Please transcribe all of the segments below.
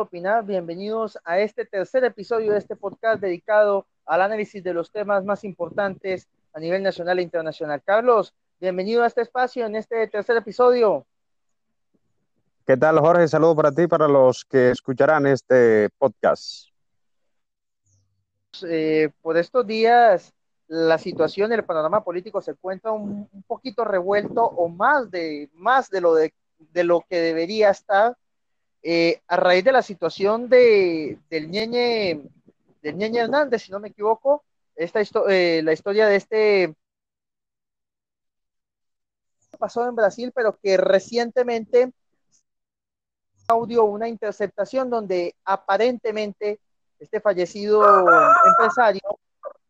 opinar. Bienvenidos a este tercer episodio de este podcast dedicado al análisis de los temas más importantes a nivel nacional e internacional. Carlos, bienvenido a este espacio en este tercer episodio. ¿Qué tal, Jorge? Saludo para ti y para los que escucharán este podcast. Eh, por estos días, la situación, el panorama político se encuentra un, un poquito revuelto o más de, más de lo, de, de lo que debería estar eh, a raíz de la situación de, del Ñeñe, del Ñeñe Hernández, si no me equivoco, esta eh, la historia de este pasó en Brasil, pero que recientemente audio una interceptación donde aparentemente este fallecido empresario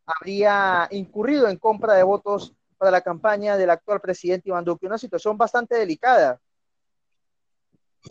habría incurrido en compra de votos para la campaña del actual presidente Iván Duque, una situación bastante delicada.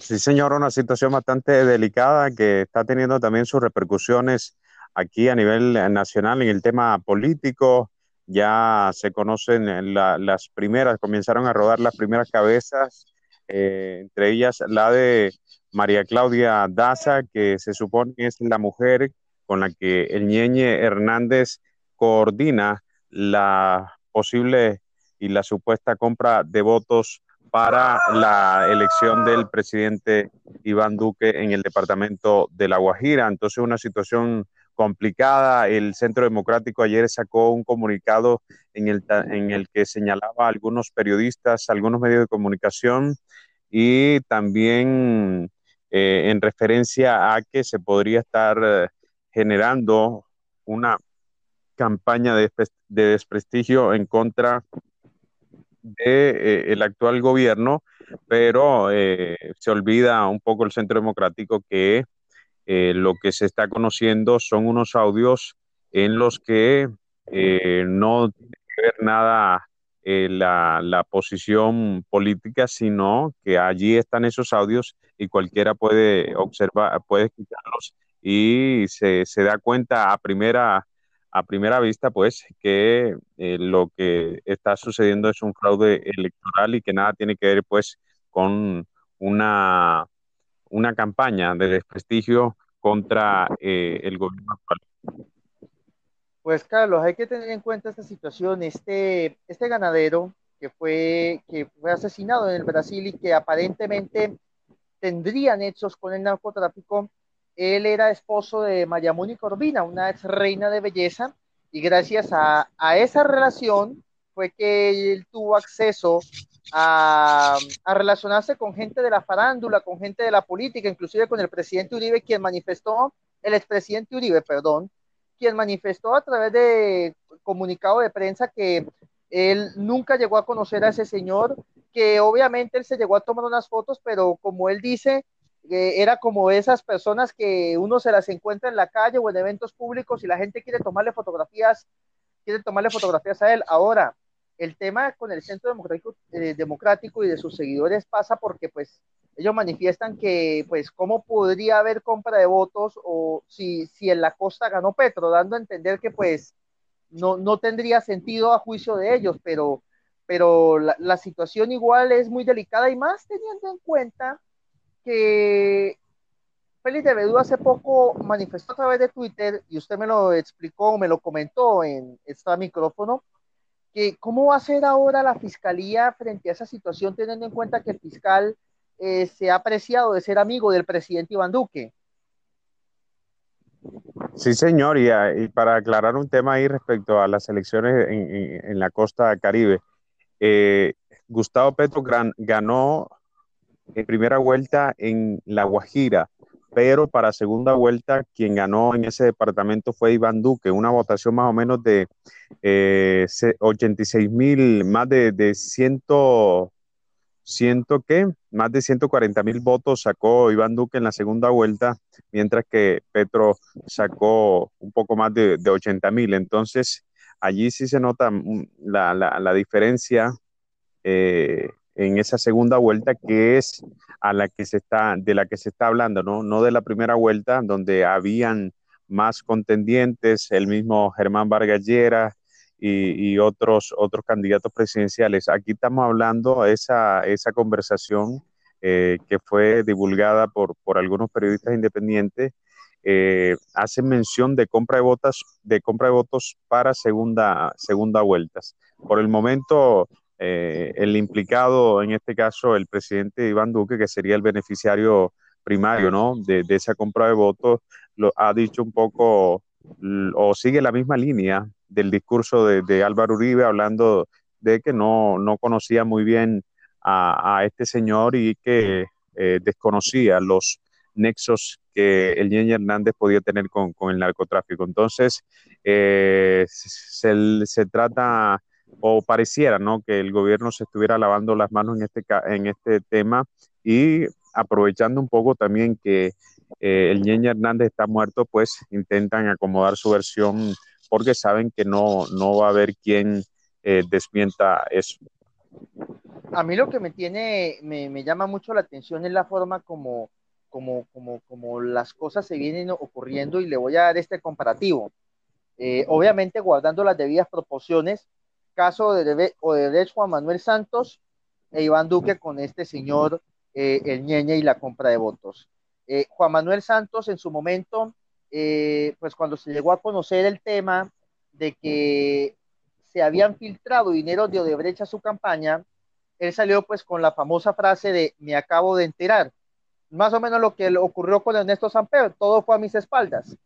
Sí, señor, una situación bastante delicada que está teniendo también sus repercusiones aquí a nivel nacional en el tema político. Ya se conocen las primeras, comenzaron a rodar las primeras cabezas, eh, entre ellas la de María Claudia Daza, que se supone es la mujer con la que el Ñeñe Hernández coordina la posible y la supuesta compra de votos para la elección del presidente Iván Duque en el departamento de La Guajira. Entonces, una situación complicada. El Centro Democrático ayer sacó un comunicado en el, que señalaba a algunos periodistas, algunos medios de comunicación y también eh, en referencia a que se podría estar eh, generando una campaña de, de desprestigio en contra del eh, actual gobierno, pero eh, se olvida un poco el Centro Democrático que eh, lo que se está conociendo son unos audios en los que no tiene que ver nada la, la, posición política, sino que allí están esos audios y cualquiera puede observar, puede escucharlos y se, se da cuenta a primera a primera vista, pues, que eh, lo que está sucediendo es un fraude electoral y que nada tiene que ver, pues, con una, una campaña de desprestigio contra eh, el gobierno actual. Pues, Carlos, hay que tener en cuenta esta situación. Este, este ganadero que fue, que fue asesinado en el Brasil y que aparentemente tendría nexos con el narcotráfico, él era esposo de Mayamuni Corbina, una ex reina de belleza, y gracias a, esa relación fue que él tuvo acceso a, a, relacionarse con gente de la farándula, con gente de la política, inclusive con el presidente Uribe, quien manifestó, el expresidente Uribe, perdón, quien manifestó a través de comunicado de prensa que él nunca llegó a conocer a ese señor, que obviamente él se llegó a tomar unas fotos, pero como él dice, era como esas personas que uno se las encuentra en la calle o en eventos públicos y la gente quiere tomarle fotografías, quiere tomarle fotografías a él. Ahora, el tema con el Centro Democrático, eh, Democrático y de sus seguidores pasa porque pues ellos manifiestan que pues cómo podría haber compra de votos o si, si en la costa ganó Petro, dando a entender que pues no, no tendría sentido a juicio de ellos, pero, pero la situación igual es muy delicada y más teniendo en cuenta que Félix de Bedú hace poco manifestó a través de Twitter, y usted me lo explicó, me lo comentó en este micrófono, que cómo va a ser ahora la fiscalía frente a esa situación, teniendo en cuenta que el fiscal eh, se ha apreciado de ser amigo del presidente Iván Duque. Sí, señor, y, para aclarar un tema ahí respecto a las elecciones en, en, en la costa caribe, eh, Gustavo Petro gran, ganó en primera vuelta en La Guajira, pero para segunda vuelta quien ganó en ese departamento fue Iván Duque, una votación más o menos de eh, 86 mil, más de, de 100, ciento qué, más de 140 mil votos sacó Iván Duque en la segunda vuelta, mientras que Petro sacó un poco más de, de 80 mil. Entonces, allí sí se nota mm, la, la, la diferencia eh, en esa segunda vuelta que es a la que se está de la que se está hablando, ¿no? No de la primera vuelta donde habían más contendientes, el mismo Germán Vargas Lleras y, otros otros candidatos presidenciales. Aquí estamos hablando esa esa conversación eh, que fue divulgada por, por algunos periodistas independientes, eh, hace mención de compra de votos, de compra de votos para segunda, segunda vueltas. Por el momento, eh, el implicado, en este caso, el presidente Iván Duque, que sería el beneficiario primario, ¿no? De, esa compra de votos, lo ha dicho un poco o sigue la misma línea del discurso de, Álvaro Uribe hablando de que no, no conocía muy bien a, este señor y que eh, desconocía los nexos que el Ñeñe Hernández podía tener con, con el narcotráfico. Entonces, eh, se, trata o pareciera ¿no? que el gobierno se estuviera lavando las manos en este, en este tema y aprovechando un poco también que eh, el Ñeñe Hernández está muerto, pues intentan acomodar su versión porque saben que no, no va a haber quien eh, desmienta eso. A mí lo que me tiene, me, me, llama mucho la atención es la forma como, como, como, como las cosas se vienen ocurriendo y le voy a dar este comparativo. Eh, obviamente guardando las debidas proporciones, caso de Odebrecht Juan Manuel Santos e Iván Duque con este señor eh, el ñeñe y la compra de votos. Eh, Juan Manuel Santos en su momento, eh, pues cuando se llegó a conocer el tema de que se habían filtrado dinero de Odebrecht a su campaña, él salió pues con la famosa frase de me acabo de enterar. Más o menos lo que ocurrió con Ernesto Samper, todo fue a mis espaldas.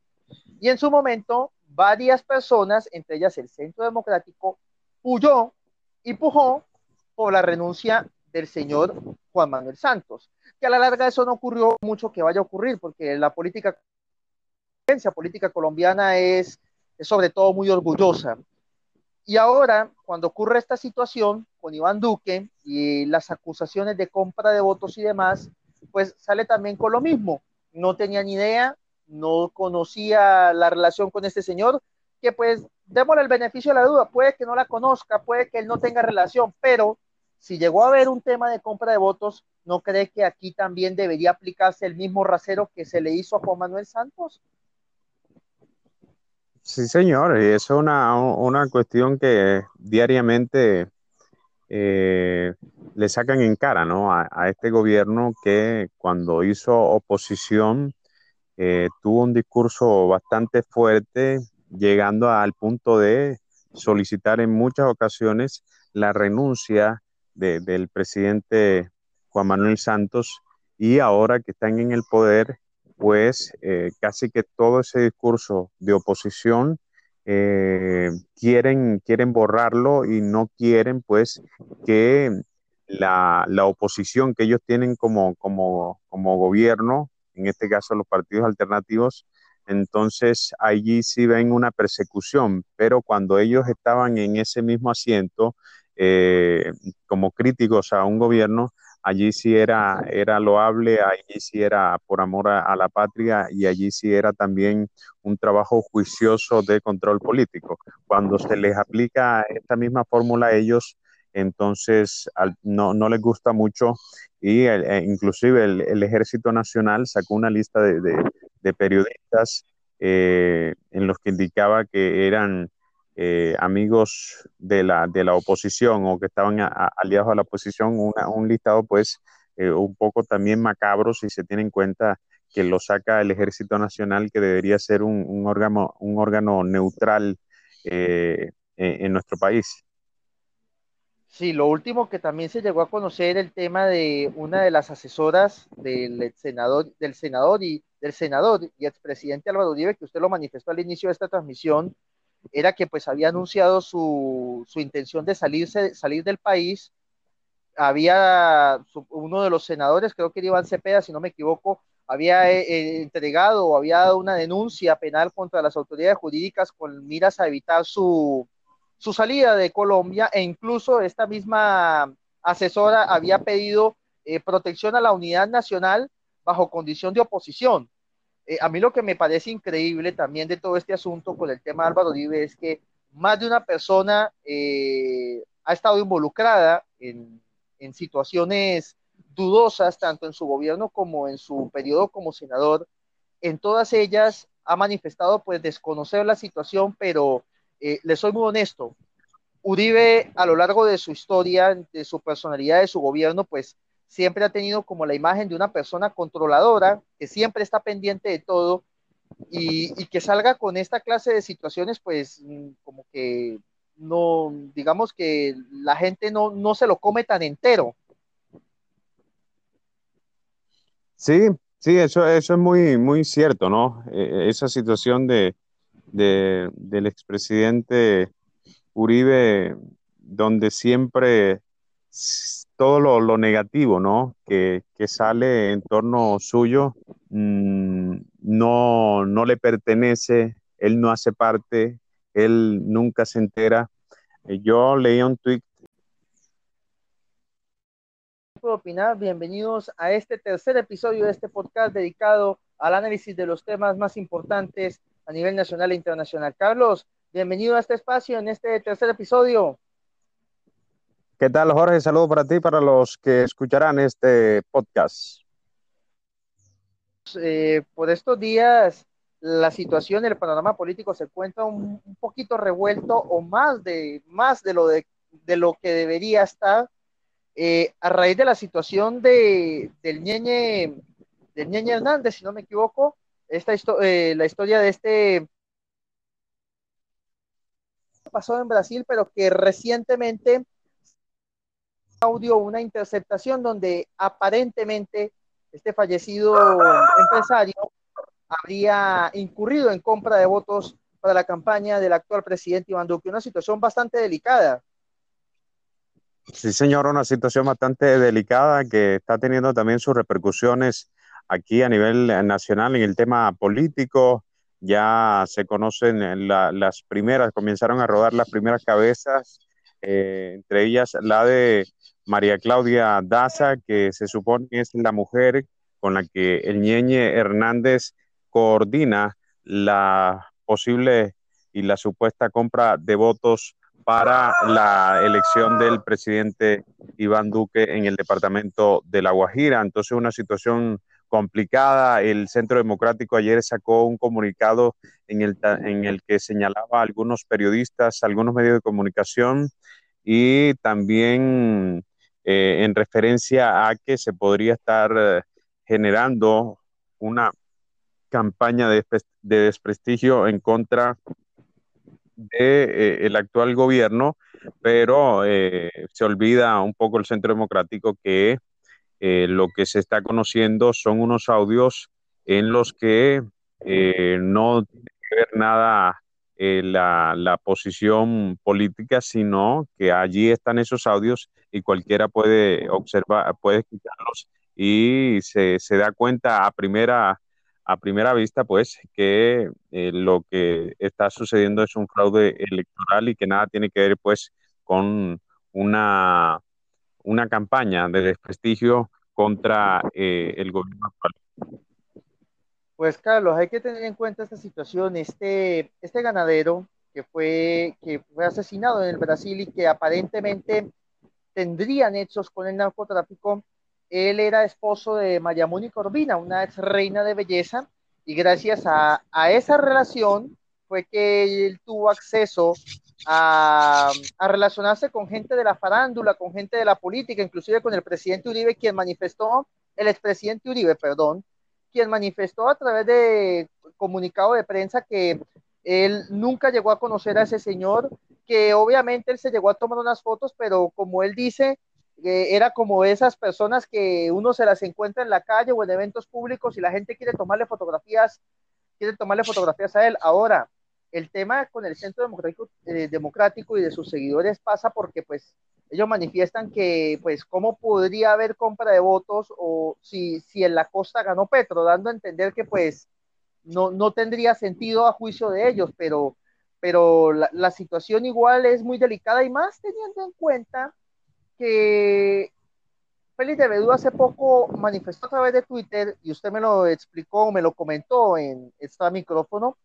Y en su momento, varias personas, entre ellas el Centro Democrático, huyó y pujó por la renuncia del señor Juan Manuel Santos, que a la larga eso no ocurrió mucho que vaya a ocurrir, porque la política, la política colombiana es, es sobre todo muy orgullosa. Y ahora, cuando ocurre esta situación con Iván Duque y las acusaciones de compra de votos y demás, pues sale también con lo mismo. No tenía ni idea, no conocía la relación con este señor, que pues démosle el beneficio de la duda, puede que no la conozca, puede que él no tenga relación, pero si llegó a haber un tema de compra de votos, ¿no cree que aquí también debería aplicarse el mismo rasero que se le hizo a Juan Manuel Santos? Sí, señor, y eso es una, una cuestión que diariamente eh, le sacan en cara ¿no? a, este gobierno que cuando hizo oposición eh, tuvo un discurso bastante fuerte, llegando al punto de solicitar en muchas ocasiones la renuncia de, del presidente Juan Manuel Santos y ahora que están en el poder, pues eh, casi que todo ese discurso de oposición eh, quieren, quieren borrarlo y no quieren pues que la, la oposición que ellos tienen como, como, como gobierno, en este caso los partidos alternativos, entonces allí sí ven una persecución, pero cuando ellos estaban en ese mismo asiento, eh, como críticos a un gobierno, allí sí era, era loable, allí sí era por amor a, la patria y allí sí era también un trabajo juicioso de control político. Cuando se les aplica esta misma fórmula a ellos, entonces no, no, les gusta mucho y el, e inclusive el, Ejército Nacional sacó una lista de, de periodistas eh, en los que indicaba que eran eh, amigos de la, de la oposición o que estaban a, aliados a la oposición, una, un listado pues eh, un poco también macabro si se tiene en cuenta que lo saca el Ejército Nacional, que debería ser un, un órgano, un órgano neutral eh, en, nuestro país. Sí, lo último que también se llegó a conocer el tema de una de las asesoras del senador, del senador y del senador y expresidente Álvaro Uribe, que usted lo manifestó al inicio de esta transmisión, era que pues había anunciado su, su intención de salirse, salir del país. Había uno de los senadores, creo que era Iván Cepeda, si no me equivoco, había eh, eh, entregado o había dado una denuncia penal contra las autoridades jurídicas con miras a evitar su, su salida de Colombia e incluso esta misma asesora había pedido eh, protección a la unidad nacional bajo condición de oposición. Eh, a mí lo que me parece increíble también de todo este asunto con el tema de Álvaro Uribe es que más de una persona eh, ha estado involucrada en, en, situaciones dudosas, tanto en su gobierno como en su periodo como senador. En todas ellas ha manifestado pues desconocer la situación, pero eh, le soy muy honesto. Uribe a lo largo de su historia, de su personalidad, de su gobierno, pues siempre ha tenido como la imagen de una persona controladora, que siempre está pendiente de todo y, que salga con esta clase de situaciones, pues mm, como que no, digamos que la gente no, no se lo come tan entero. Sí, sí, eso, eso es muy, muy cierto, ¿no? E, esa situación de, de, del expresidente Uribe, donde siempre todo lo, negativo, ¿no? Que, sale en torno suyo, mm, no, no le pertenece, él no hace parte, él nunca se entera. Eh, yo leí un tweet. opinar? Bienvenidos a este tercer episodio de este podcast dedicado al análisis de los temas más importantes a nivel nacional e internacional. Carlos, bienvenido a este espacio en este tercer episodio. ¿Qué tal, Jorge? Saludo para ti, para los que escucharán este podcast. Eh, por estos días, la situación, el panorama político se encuentra un, poquito revuelto o más de, más de, lo, de, lo que debería estar eh, a raíz de la situación de, del Ñeñe, del Ñeñe Hernández, si no me equivoco, esta eh, la historia de este pasó en Brasil, pero que recientemente audio una interceptación donde aparentemente este fallecido empresario habría incurrido en compra de votos para la campaña del actual presidente Iván Duque, una situación bastante delicada. Sí, señor, una situación bastante delicada que está teniendo también sus repercusiones aquí a nivel nacional en el tema político. Ya se conocen las primeras, comenzaron a rodar las primeras cabezas, eh, entre ellas la de María Claudia Daza, que se supone es la mujer con la que el Ñeñe Hernández coordina la posible y la supuesta compra de votos para la elección del presidente Iván Duque en el departamento de La Guajira. Entonces, una situación complicada. El Centro Democrático ayer sacó un comunicado en el, en el que señalaba a algunos periodistas, algunos medios de comunicación y también eh, en referencia a que se podría estar eh, generando una campaña de, desprestigio en contra del de, eh, actual gobierno, pero se olvida un poco el Centro Democrático que lo que se está conociendo son unos audios en los que no tiene que ver nada la, la, posición política, sino que allí están esos audios y cualquiera puede observar, puede escucharlos y se, se da cuenta a primera, a primera vista, pues, que eh, lo que está sucediendo es un fraude electoral y que nada tiene que ver, pues, con una, una campaña de desprestigio contra eh, el gobierno actual. Pues Carlos, hay que tener en cuenta esta situación. Este, este ganadero que fue, que fue asesinado en el Brasil y que aparentemente tendría nexos con el narcotráfico. Él era esposo de María Mónica Urbina, una ex reina de belleza, y gracias a, a esa relación fue que él tuvo acceso a, relacionarse con gente de la farándula, con gente de la política, inclusive con el presidente Uribe, quien manifestó, el expresidente Uribe, perdón, quien manifestó a través de comunicado de prensa que él nunca llegó a conocer a ese señor, que obviamente él se llegó a tomar unas fotos, pero como él dice, era como esas personas que uno se las encuentra en la calle o en eventos públicos y la gente quiere tomarle fotografías, quiere tomarle fotografías a él. Ahora, el tema con el Centro Democrático, eh, Democrático y de sus seguidores pasa porque pues ellos manifiestan que pues cómo podría haber compra de votos o si, si en la costa ganó Petro, dando a entender que pues no, no tendría sentido a juicio de ellos, pero pero la, situación igual es muy delicada y más teniendo en cuenta que Félix de Bedú hace poco manifestó a través de Twitter, y usted me lo explicó, me lo comentó en este micrófono,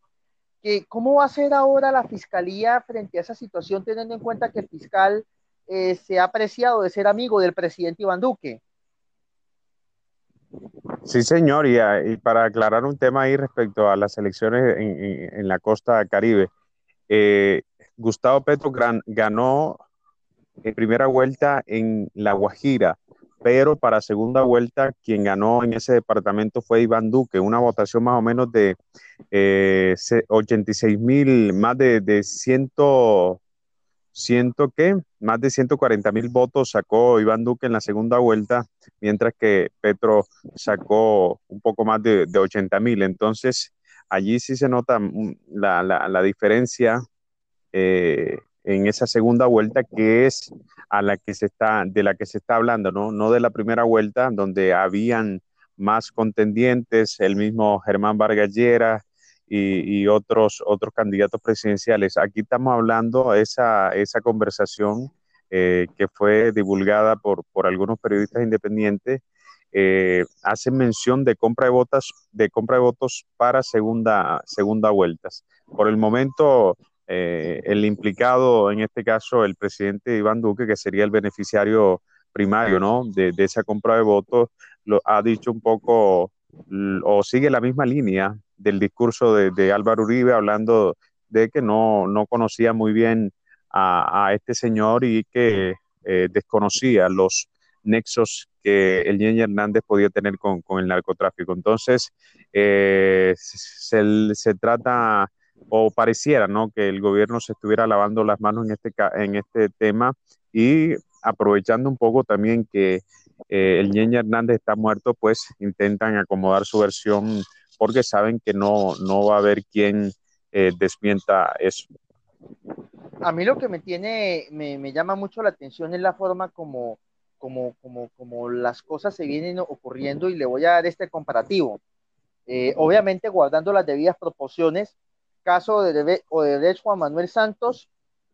cómo va a ser ahora la fiscalía frente a esa situación, teniendo en cuenta que el fiscal eh, se ha apreciado de ser amigo del presidente Iván Duque. Sí, señor, y, para aclarar un tema ahí respecto a las elecciones en, la costa caribe, eh, Gustavo Petro ganó en primera vuelta en La Guajira, pero para segunda vuelta quien ganó en ese departamento fue Iván Duque, una votación más o menos de 86 mil, más de, de 100, ciento que más de 140 mil votos sacó Iván Duque en la segunda vuelta, mientras que Petro sacó un poco más de, de 80 mil. Entonces, allí sí se nota mm, la, la, la diferencia eh, en esa segunda vuelta que es a la que se está, de la que se está hablando, ¿no? No de la primera vuelta, donde habían más contendientes, el mismo Germán Vargas Lleras, y, otros, otros candidatos presidenciales. Aquí estamos hablando esa, esa conversación eh, que fue divulgada por, por algunos periodistas independientes. Eh, hace mención de compra de votos, de compra de votos para segunda, segunda vueltas. Por el momento, eh, el implicado, en este caso, el presidente Iván Duque, que sería el beneficiario primario, ¿no? De, esa compra de votos, lo ha dicho un poco o sigue la misma línea del discurso de, Álvaro Uribe hablando de que no, no conocía muy bien a, este señor y que eh, desconocía los nexos que el Ñeñe Hernández podía tener con, el narcotráfico. Entonces, eh, se, trata o pareciera ¿no? que el gobierno se estuviera lavando las manos en este, en este tema y aprovechando un poco también que eh, el Ñeñe Hernández está muerto, pues intentan acomodar su versión porque saben que no, no va a haber quien eh, desmienta eso. A mí lo que me tiene, me, me, llama mucho la atención es la forma como, como, como, como las cosas se vienen ocurriendo y le voy a dar este comparativo. Eh, obviamente guardando las debidas proporciones, caso de Odebrecht Juan Manuel Santos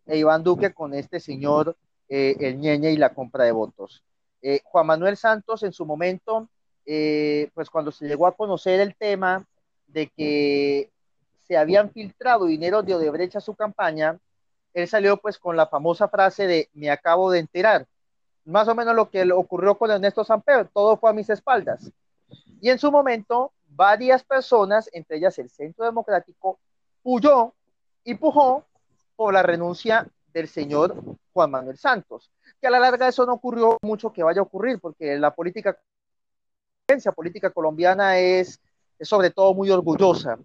e Iván Duque con este señor, eh, el ñeñe y la compra de votos. Eh, Juan Manuel Santos en su momento eh, pues cuando se llegó a conocer el tema de que se habían filtrado dinero de Odebrecht a su campaña, él salió pues con la famosa frase de me acabo de enterar. Más o menos lo que ocurrió con Ernesto Samper, todo fue a mis espaldas. Y en su momento, varias personas, entre ellas el Centro Democrático, huyó y pujó por la renuncia del señor Juan Manuel Santos. Que a la larga eso no ocurrió mucho que vaya a ocurrir, porque la política política colombiana es, sobre todo muy orgullosa.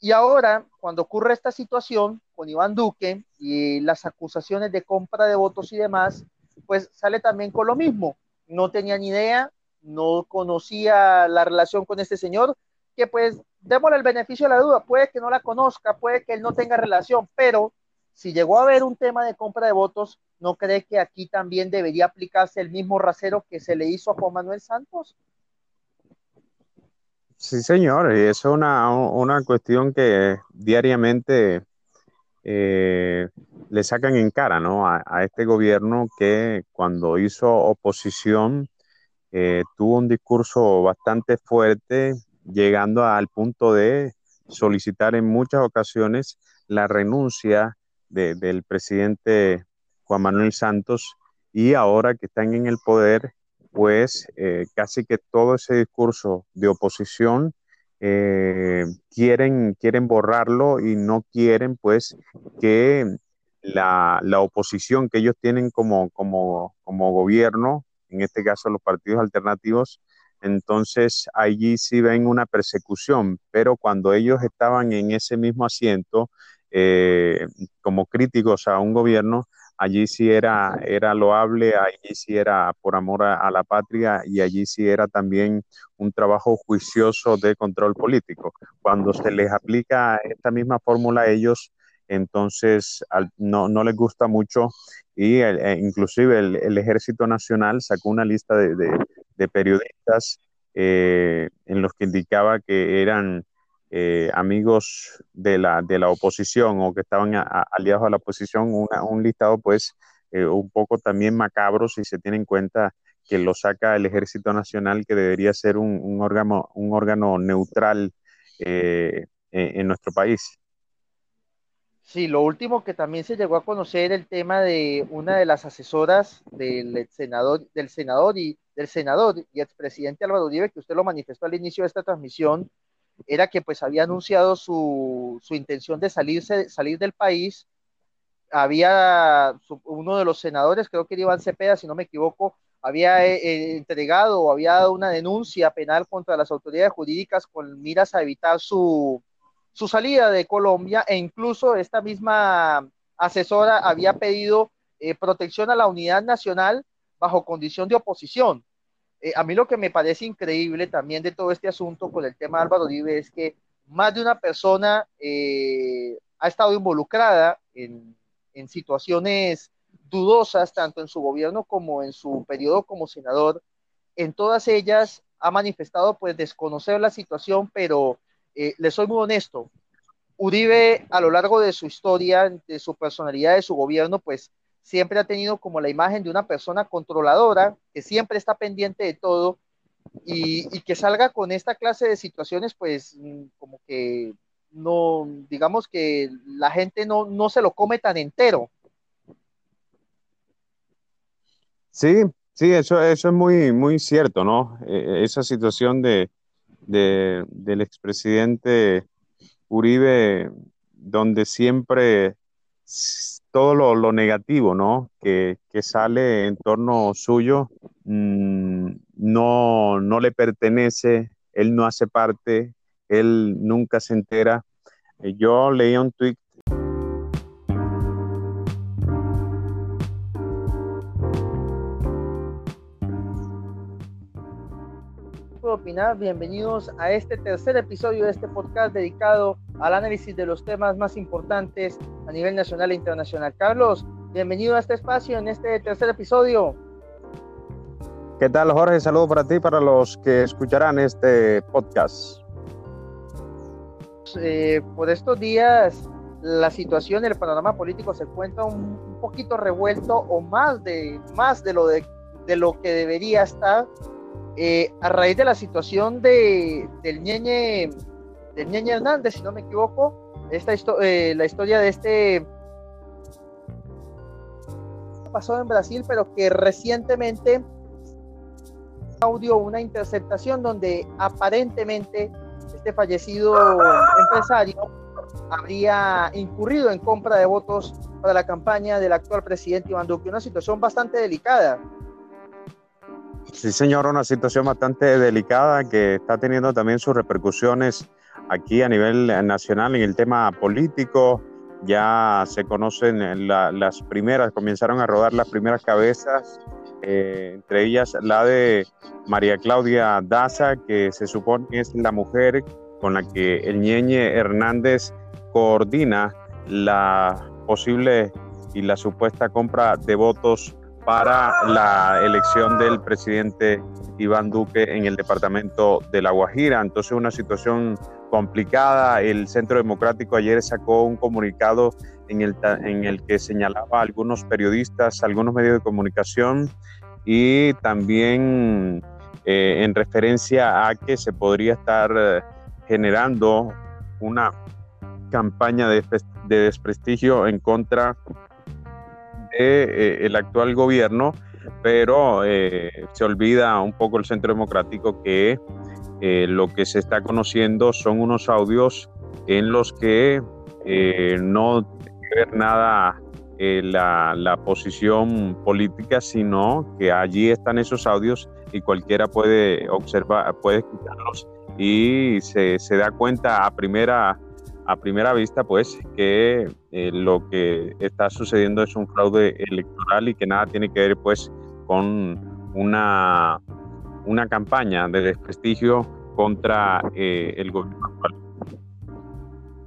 Y ahora, cuando ocurre esta situación con Iván Duque y las acusaciones de compra de votos y demás, pues sale también con lo mismo. No tenía ni idea, no conocía la relación con este señor, que pues démosle el beneficio de la duda, puede que no la conozca, puede que él no tenga relación, pero si llegó a haber un tema de compra de votos, ¿no cree que aquí también debería aplicarse el mismo rasero que se le hizo a Juan Manuel Santos? Sí, señor, y eso es una, cuestión que diariamente eh, le sacan en cara ¿no? a, este gobierno que cuando hizo oposición eh, tuvo un discurso bastante fuerte, llegando al punto de solicitar en muchas ocasiones la renuncia del presidente Juan Manuel Santos y ahora que están en el poder pues eh, casi que todo ese discurso de oposición eh, quieren, quieren borrarlo y no quieren pues que la, oposición que ellos tienen como, como, como gobierno, en este caso los partidos alternativos, entonces allí sí ven una persecución, pero cuando ellos estaban en ese mismo asiento eh, como críticos a un gobierno, allí sí era, era loable, allí sí era por amor a, la patria y allí sí era también un trabajo juicioso de control político. Cuando se les aplica esta misma fórmula a ellos, entonces no, no, les gusta mucho y e inclusive el, Ejército Nacional sacó una lista de, periodistas eh, en los que indicaba que eran eh, amigos de la, de la oposición o que estaban aliados a la oposición, un listado pues eh, un poco también macabro si se tiene en cuenta que lo saca el Ejército Nacional, que debería ser un, órgano, un órgano neutral eh, en, nuestro país. Sí, lo último que también se llegó a conocer el tema de una de las asesoras del senador, del senador y del senador y expresidente Álvaro Uribe, que usted lo manifestó al inicio de esta transmisión, era que pues había anunciado su, su intención de salirse, salir del país. Había uno de los senadores, creo que era Iván Cepeda, si no me equivoco, había eh, entregado o había dado una denuncia penal contra las autoridades jurídicas con miras a evitar su, su salida de Colombia e incluso esta misma asesora había pedido eh, protección a la unidad nacional bajo condición de oposición. Eh, a mí lo que me parece increíble también de todo este asunto con el tema de Álvaro Uribe es que más de una persona eh, ha estado involucrada en, en situaciones dudosas, tanto en su gobierno como en su periodo como senador. En todas ellas ha manifestado pues desconocer la situación, pero eh, le soy muy honesto, Uribe a lo largo de su historia, de su personalidad, de su gobierno, pues siempre ha tenido como la imagen de una persona controladora, que siempre está pendiente de todo y, que salga con esta clase de situaciones, pues mm, como que no, digamos que la gente no, no se lo come tan entero. Sí, sí, eso, eso es muy, muy cierto, ¿no? E, esa situación de, de, del expresidente Uribe, donde siempre todo lo, negativo, ¿no? Que, sale en torno suyo, mm, no, no le pertenece, él no hace parte, él nunca se entera. Eh, yo leí un tweet opinar, bienvenidos a este tercer episodio de este podcast dedicado al análisis de los temas más importantes a nivel nacional e internacional. Carlos, bienvenido a este espacio en este tercer episodio. ¿Qué tal, Jorge? Saludos para ti, para los que escucharán este podcast. Eh, por estos días, la situación, el panorama político se encuentra un, poquito revuelto o más de, más de lo, de, de lo que debería estar eh, a raíz de la situación de, del Ñeñe, del Ñeñe Hernández, si no me equivoco, esta eh, la historia de este pasó en Brasil, pero que recientemente audio una interceptación donde aparentemente este fallecido empresario habría incurrido en compra de votos para la campaña del actual presidente Iván Duque, una situación bastante delicada. Sí, señor, una situación bastante delicada que está teniendo también sus repercusiones aquí a nivel nacional en el tema político. Ya se conocen las primeras, comenzaron a rodar las primeras cabezas, eh, entre ellas la de María Claudia Daza, que se supone es la mujer con la que el Ñeñe Hernández coordina la posible y la supuesta compra de votos para la elección del presidente Iván Duque en el departamento de La Guajira. Entonces, una situación complicada. El Centro Democrático ayer sacó un comunicado en el, en el que señalaba a algunos periodistas, algunos medios de comunicación y también eh, en referencia a que se podría estar eh, generando una campaña de, de desprestigio en contra eh, el actual gobierno, pero eh, se olvida un poco el Centro Democrático que eh, lo que se está conociendo son unos audios en los que no tiene que ver nada la, la, posición política, sino que allí están esos audios y cualquiera puede observar, puede escucharlos y se, se da cuenta a primera a primera vista, pues, que eh, lo que está sucediendo es un fraude electoral y que nada tiene que ver, pues, con una, una campaña de desprestigio contra eh, el gobierno actual.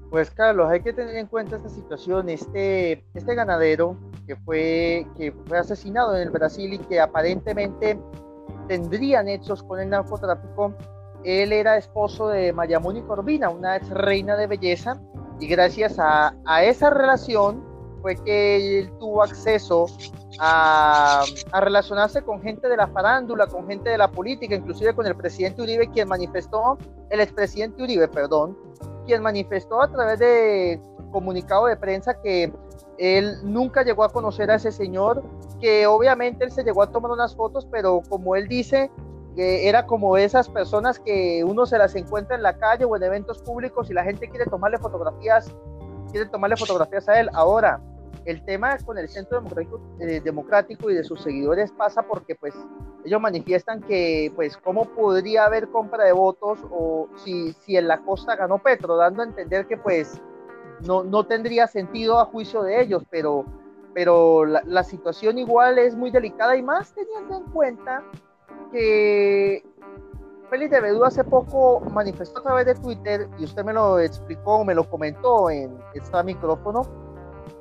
Pues Carlos, hay que tener en cuenta esta situación. Este, este ganadero que fue, que fue asesinado en el Brasil y que aparentemente tendría nexos con el narcotráfico, él era esposo de María Mónica Corbina, una ex reina de belleza, y gracias a, esa relación fue que él tuvo acceso a, relacionarse con gente de la farándula, con gente de la política, inclusive con el presidente Uribe, quien manifestó, el expresidente Uribe, perdón, quien manifestó a través de comunicado de prensa que él nunca llegó a conocer a ese señor, que obviamente él se llegó a tomar unas fotos, pero como él dice, era como esas personas que uno se las encuentra en la calle o en eventos públicos y la gente quiere tomarle fotografías, quiere tomarle fotografías a él. Ahora, el tema con el Centro Democrático, eh, Democrático, y de sus seguidores pasa porque pues ellos manifiestan que pues cómo podría haber compra de votos o si, si en la costa ganó Petro, dando a entender que pues no, no tendría sentido a juicio de ellos, pero, pero la, la situación igual es muy delicada y más teniendo en cuenta que Félix de Bedú hace poco manifestó a través de Twitter, y usted me lo explicó, me lo comentó en este micrófono,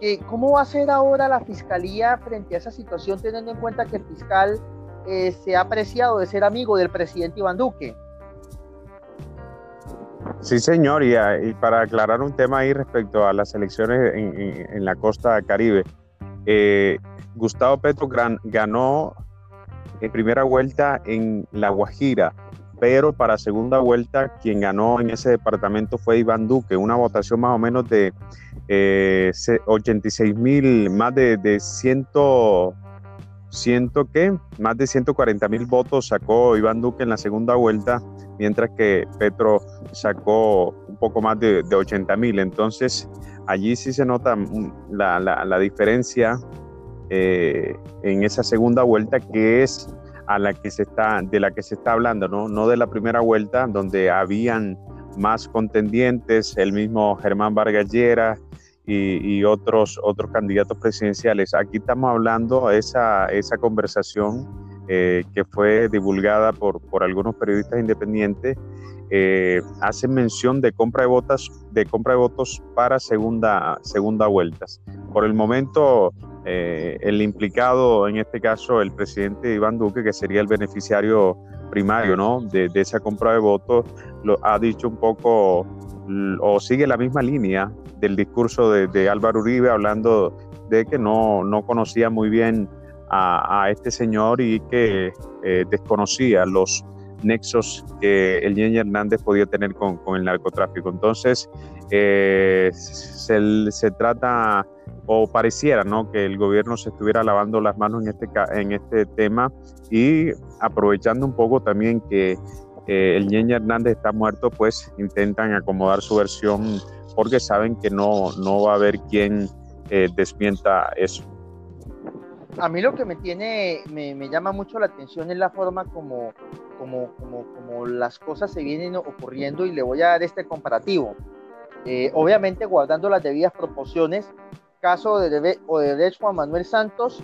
que cómo va a ser ahora la fiscalía frente a esa situación, teniendo en cuenta que el fiscal eh, se ha apreciado de ser amigo del presidente Iván Duque. Sí, señor, y, para aclarar un tema ahí respecto a las elecciones en, la costa caribe, eh, Gustavo Petro ganó en primera vuelta en La Guajira, pero para segunda vuelta quien ganó en ese departamento fue Iván Duque, una votación más o menos de 86 eh, mil, más de, de 100, ciento ¿qué? Más de 140 mil votos sacó Iván Duque en la segunda vuelta, mientras que Petro sacó un poco más de, de 80 mil. Entonces, allí sí se nota la diferencia eh, en esa segunda vuelta, que es a la que se está, de la que se está hablando, ¿no? No de la primera vuelta, donde habían más contendientes, el mismo Germán Vargas Llera y, otros, otros candidatos presidenciales. Aquí estamos hablando esa, esa conversación eh, que fue divulgada por, por algunos periodistas independientes, eh, hace mención de compra de votos, de compra de votos para segunda, segunda vueltas. Por el momento, eh, el implicado, en este caso, el presidente Iván Duque, que sería el beneficiario primario ¿no? de, esa compra de votos, lo ha dicho un poco o sigue la misma línea del discurso de, Álvaro Uribe hablando de que no, no conocía muy bien a, este señor y que eh, desconocía los nexos que el Ñeñe Hernández podía tener con, el narcotráfico. Entonces, eh, se, trata o pareciera ¿no? que el gobierno se estuviera lavando las manos en este, en este tema y aprovechando un poco también que el Ñeñe Hernández está muerto, pues intentan acomodar su versión porque saben que no, no va a haber quien eh, desmienta eso. A mí lo que me tiene, me, me, llama mucho la atención es la forma como, como, como, como las cosas se vienen ocurriendo y le voy a dar este comparativo. Eh, obviamente guardando las debidas proporciones, caso de Odebrecht Juan Manuel Santos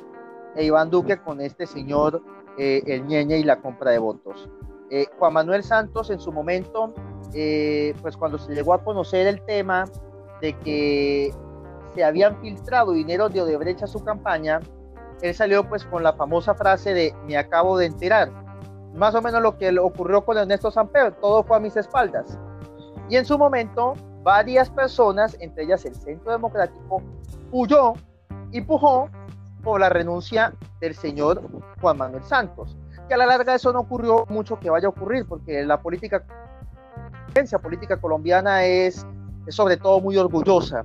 e Iván Duque con este señor eh, el Ñeñe y la compra de votos. Eh, Juan Manuel Santos en su momento, eh, pues cuando se llegó a conocer el tema de que se habían filtrado dinero de Odebrecht a su campaña, él salió pues con la famosa frase de me acabo de enterar. Más o menos lo que ocurrió con Ernesto Samper, todo fue a mis espaldas. Y en su momento, varias personas, entre ellas el Centro Democrático, huyó y pujó por la renuncia del señor Juan Manuel Santos. Que a la larga eso no ocurrió mucho que vaya a ocurrir, porque la política, la política colombiana es, es sobre todo muy orgullosa.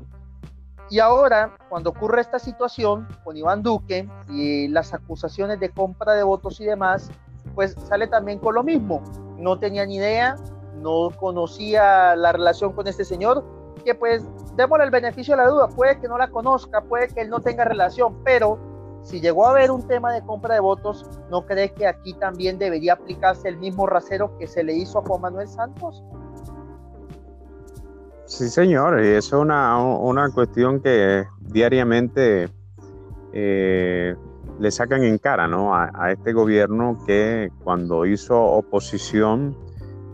Y ahora, cuando ocurre esta situación con Iván Duque y las acusaciones de compra de votos y demás, pues sale también con lo mismo. No tenía ni idea, no conocía la relación con este señor, que pues démosle el beneficio de la duda, puede que no la conozca, puede que él no tenga relación, pero si llegó a haber un tema de compra de votos, ¿no cree que aquí también debería aplicarse el mismo rasero que se le hizo a Juan Manuel Santos? Sí, señor, y es una, una cuestión que diariamente eh, le sacan en cara ¿no? a, este gobierno que cuando hizo oposición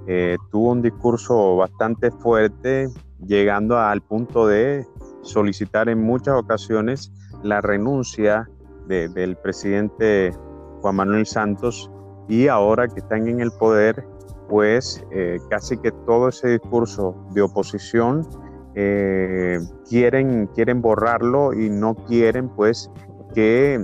eh, tuvo un discurso bastante fuerte llegando al punto de solicitar en muchas ocasiones la renuncia del presidente Juan Manuel Santos y ahora que están en el poder, pues eh, casi que todo ese discurso de oposición eh, quieren, quieren borrarlo y no quieren pues que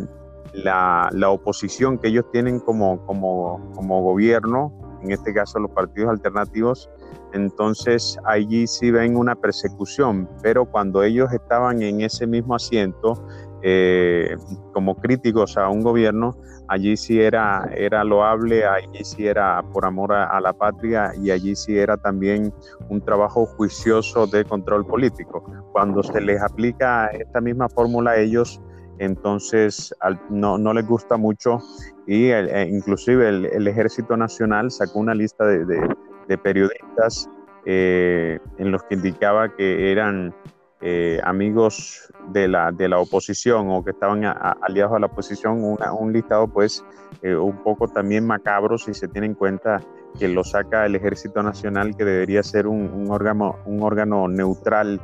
la, la oposición que ellos tienen como, como, como gobierno, en este caso los partidos alternativos, entonces allí sí ven una persecución, pero cuando ellos estaban en ese mismo asiento, eh, como críticos a un gobierno, allí sí era, era loable, allí sí era por amor a, la patria y allí sí era también un trabajo juicioso de control político. Cuando se les aplica esta misma fórmula a ellos, entonces no, no les gusta mucho y e inclusive el, Ejército Nacional sacó una lista de, periodistas eh, en los que indicaba que eran eh, amigos de la, de la oposición o que estaban aliados a la oposición, un listado pues eh, un poco también macabro si se tiene en cuenta que lo saca el Ejército Nacional, que debería ser un, órgano, un órgano neutral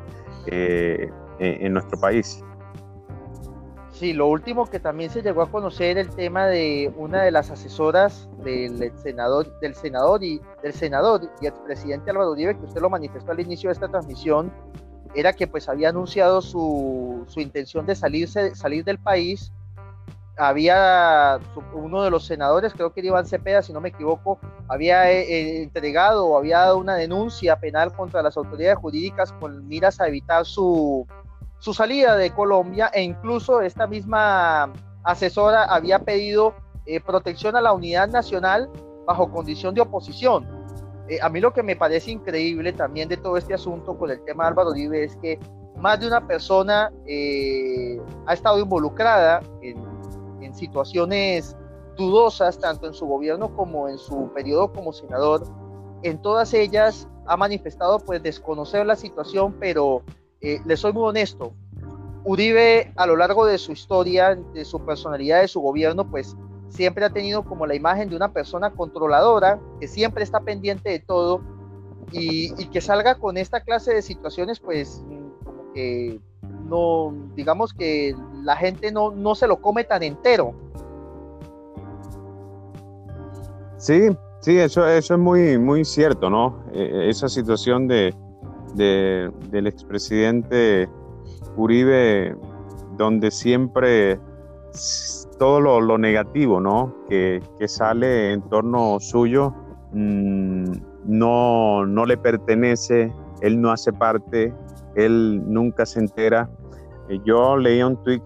eh, en, nuestro país. Sí, lo último que también se llegó a conocer el tema de una de las asesoras del senador, del senador y del senador y expresidente Álvaro Uribe, que usted lo manifestó al inicio de esta transmisión, era que pues había anunciado su, intención de salirse, salir del país. Había uno de los senadores, creo que era Iván Cepeda, si no me equivoco, había eh, eh, entregado o había dado una denuncia penal contra las autoridades jurídicas con miras a evitar su, salida de Colombia e incluso esta misma asesora había pedido eh, protección a la unidad nacional bajo condición de oposición. Eh, a mí lo que me parece increíble también de todo este asunto con el tema de Álvaro Uribe es que más de una persona eh, ha estado involucrada en, en, situaciones dudosas, tanto en su gobierno como en su periodo como senador. En todas ellas ha manifestado pues desconocer la situación, pero eh, le soy muy honesto. Uribe a lo largo de su historia, de su personalidad, de su gobierno, pues siempre ha tenido como la imagen de una persona controladora, que siempre está pendiente de todo y, que salga con esta clase de situaciones, pues como que no, digamos que la gente no, no se lo come tan entero. Sí, sí, eso, eso es muy, muy cierto, ¿no? E, e, esa situación de, de, del expresidente Uribe, donde siempre todo lo, negativo ¿no? Que, sale en torno suyo mm, no, no le pertenece, él no hace parte, él nunca se entera. Eh, yo leía un tweet